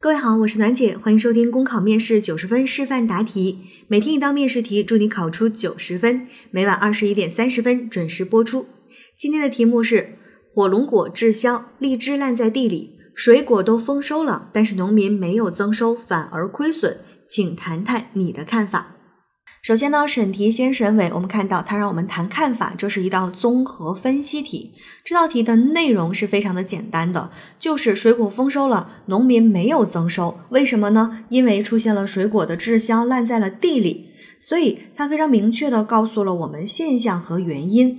各位好，我是暖姐，欢迎收听公考面试九十分示范答题，每天一道面试题，祝你考出九十分。每晚二十一点三十分准时播出。今天的题目是：火龙果滞销，荔枝烂在地里，水果都丰收了，但是农民没有增收，反而亏损，请谈谈你的看法。首先呢，审题先审尾，我们看到它让我们谈看法，这是一道综合分析题。这道题的内容是非常的简单的，就是水果丰收了，农民没有增收，为什么呢？因为出现了水果的滞销，烂在了地里，所以它非常明确的告诉了我们现象和原因。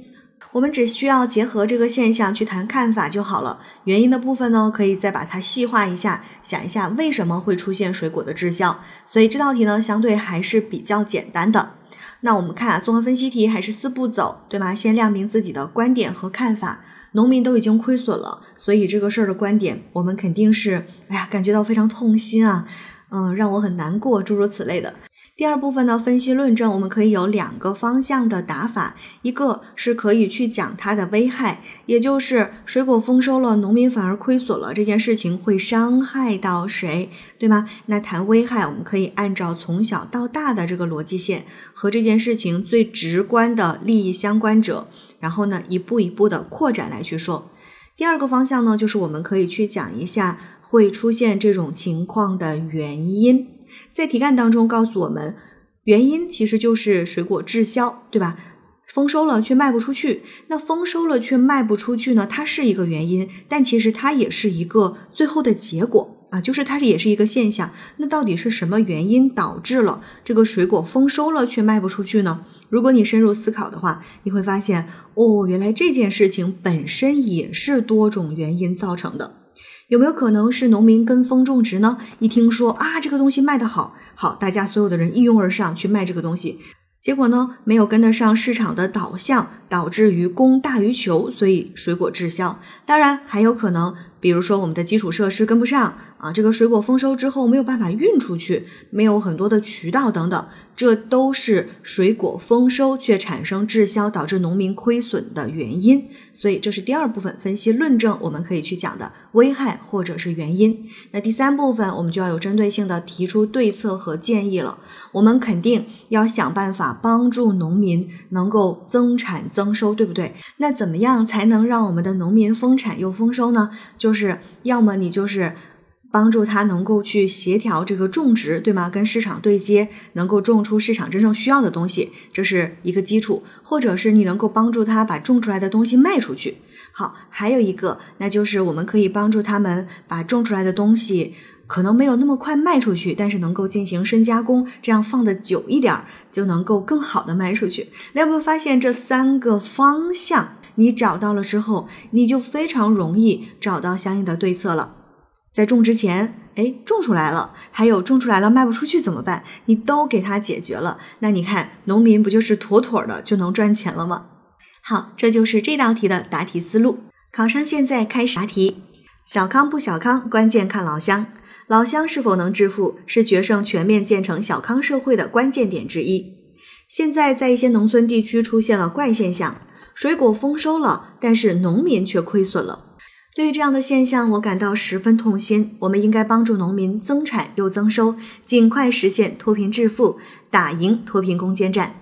我们只需要结合这个现象去谈看法就好了。原因的部分呢，可以再把它细化一下，想一下为什么会出现水果的滞销。所以这道题呢，相对还是比较简单的。那我们看啊，综合分析题还是四步走，对吗？先亮明自己的观点和看法。农民都已经亏损了，所以这个事儿的观点，我们肯定是，哎呀，感觉到非常痛心啊，嗯，让我很难过，诸如此类的。第二部分呢，分析论证，我们可以有两个方向的打法，一个是可以去讲它的危害，也就是水果丰收了，农民反而亏损了，这件事情会伤害到谁，对吗？那谈危害，我们可以按照从小到大的这个逻辑线和这件事情最直观的利益相关者，然后呢，一步一步的扩展来去说。第二个方向呢，就是我们可以去讲一下会出现这种情况的原因。在题干当中告诉我们，原因其实就是水果滞销，对吧？丰收了却卖不出去，那丰收了却卖不出去呢？它是一个原因，但其实它也是一个最后的结果啊，就是它也是一个现象。那到底是什么原因导致了这个水果丰收了却卖不出去呢？如果你深入思考的话，你会发现，哦，原来这件事情本身也是多种原因造成的。有没有可能是农民跟风种植呢？一听说啊，这个东西卖得好，好，大家所有的人一拥而上去卖这个东西，结果呢，没有跟得上市场的导向，导致于供大于求，所以水果滞销。当然还有可能。比如说我们的基础设施跟不上啊，这个水果丰收之后没有办法运出去，没有很多的渠道等等，这都是水果丰收却产生滞销，导致农民亏损的原因。所以这是第二部分分析论证，我们可以去讲的危害或者是原因。那第三部分我们就要有针对性的提出对策和建议了。我们肯定要想办法帮助农民能够增产增收，对不对？那怎么样才能让我们的农民丰产又丰收呢？就就是要么你就是帮助他能够去协调这个种植，对吗？跟市场对接，能够种出市场真正需要的东西，这是一个基础；或者是你能够帮助他把种出来的东西卖出去。好，还有一个，那就是我们可以帮助他们把种出来的东西可能没有那么快卖出去，但是能够进行深加工，这样放的久一点，就能够更好的卖出去。那有没有发现这三个方向？你找到了之后，你就非常容易找到相应的对策了。在种之前，哎，种出来了，还有种出来了卖不出去怎么办？你都给它解决了，那你看，农民不就是妥妥的就能赚钱了吗？好，这就是这道题的答题思路。考生现在开始答题。小康不小康，关键看老乡。老乡是否能致富，是决胜全面建成小康社会的关键点之一。现在在一些农村地区出现了怪现象。水果丰收了，但是农民却亏损了。对于这样的现象，我感到十分痛心。我们应该帮助农民增产又增收，尽快实现脱贫致富，打赢脱贫攻坚战。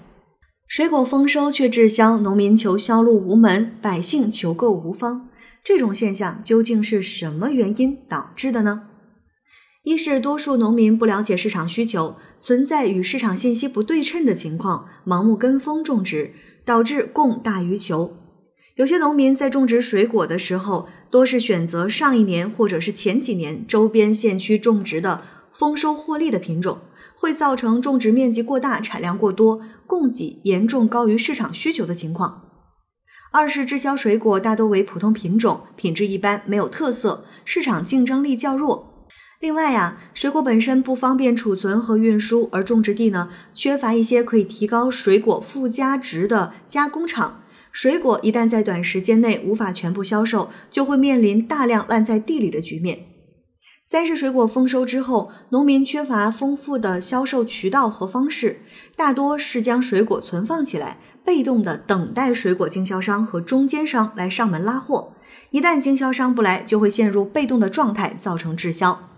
水果丰收却滞销，农民求销路无门，百姓求购无方。这种现象究竟是什么原因导致的呢？一是多数农民不了解市场需求，存在与市场信息不对称的情况，盲目跟风种植。导致供大于求，有些农民在种植水果的时候，多是选择上一年或者是前几年周边县区种植的丰收获利的品种，会造成种植面积过大、产量过多、供给严重高于市场需求的情况。二是滞销水果大多为普通品种，品质一般，没有特色，市场竞争力较弱。另外呀，水果本身不方便储存和运输，而种植地呢缺乏一些可以提高水果附加值的加工厂。水果一旦在短时间内无法全部销售，就会面临大量烂在地里的局面。三是水果丰收之后，农民缺乏丰富的销售渠道和方式，大多是将水果存放起来，被动的等待水果经销商和中间商来上门拉货。一旦经销商不来，就会陷入被动的状态，造成滞销。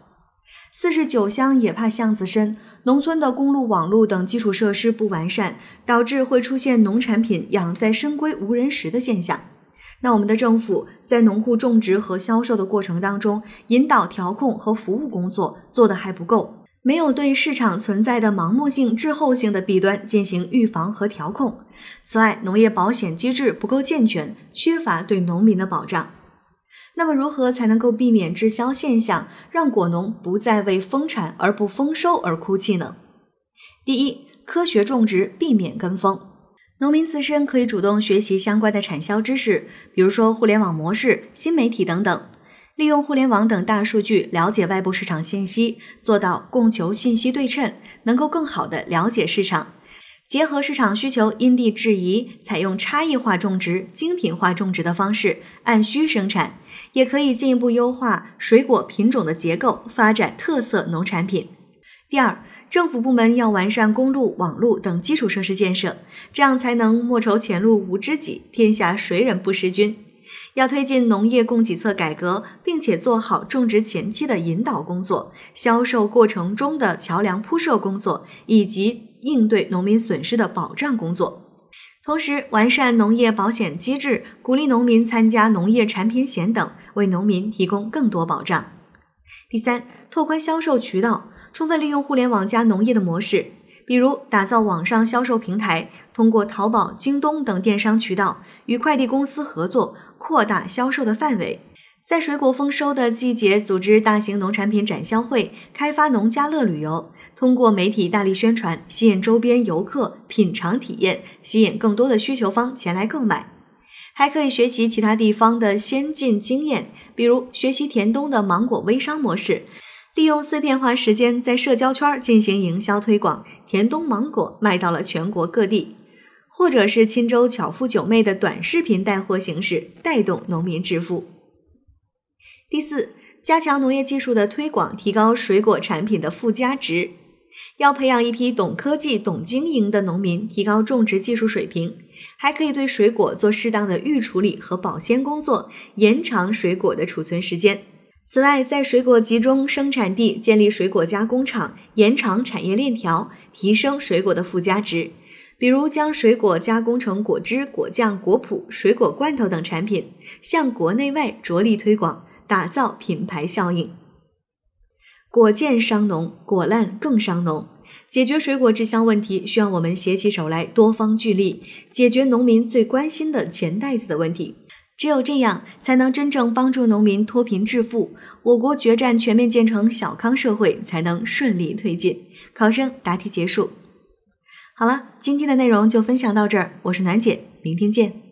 四是酒香也怕巷子深，农村的公路、网络等基础设施不完善，导致会出现农产品养在深闺无人识的现象。那我们的政府在农户种植和销售的过程当中，引导调控和服务工作做得还不够，没有对市场存在的盲目性、滞后性的弊端进行预防和调控。此外，农业保险机制不够健全，缺乏对农民的保障。那么，如何才能够避免滞销现象，让果农不再为丰产而不丰收而哭泣呢？第一，科学种植，避免跟风。农民自身可以主动学习相关的产销知识，比如说互联网模式、新媒体等等，利用互联网等大数据了解外部市场信息，做到供求信息对称，能够更好的了解市场。结合市场需求，因地制宜，采用差异化种植、精品化种植的方式，按需生产，也可以进一步优化水果品种的结构，发展特色农产品。第二，政府部门要完善公路、网络等基础设施建设，这样才能莫愁前路无知己，天下谁人不识君。要推进农业供给侧改革，并且做好种植前期的引导工作、销售过程中的桥梁铺设工作，以及应对农民损失的保障工作。同时，完善农业保险机制，鼓励农民参加农业产品险等，为农民提供更多保障。第三，拓宽销售渠道，充分利用互联网加农业的模式，比如打造网上销售平台，通过淘宝、京东等电商渠道与快递公司合作。扩大销售的范围，在水果丰收的季节组织大型农产品展销会，开发农家乐旅游，通过媒体大力宣传，吸引周边游客品尝体验，吸引更多的需求方前来购买。还可以学习其他地方的先进经验，比如学习田东的芒果微商模式，利用碎片化时间在社交圈进行营销推广，田东芒果卖到了全国各地。或者是钦州巧妇九妹的短视频带货形式，带动农民致富。第四，加强农业技术的推广，提高水果产品的附加值。要培养一批懂科技、懂经营的农民，提高种植技术水平，还可以对水果做适当的预处理和保鲜工作，延长水果的储存时间。此外，在水果集中生产地建立水果加工厂，延长产业链条，提升水果的附加值。比如将水果加工成果汁、果酱、果脯、水果罐头等产品，向国内外着力推广，打造品牌效应。果贱伤农，果烂更伤农。解决水果滞销问题，需要我们携起手来，多方聚力，解决农民最关心的钱袋子的问题。只有这样，才能真正帮助农民脱贫致富，我国决战全面建成小康社会才能顺利推进。考生答题结束。好了，今天的内容就分享到这儿，我是暖姐，明天见。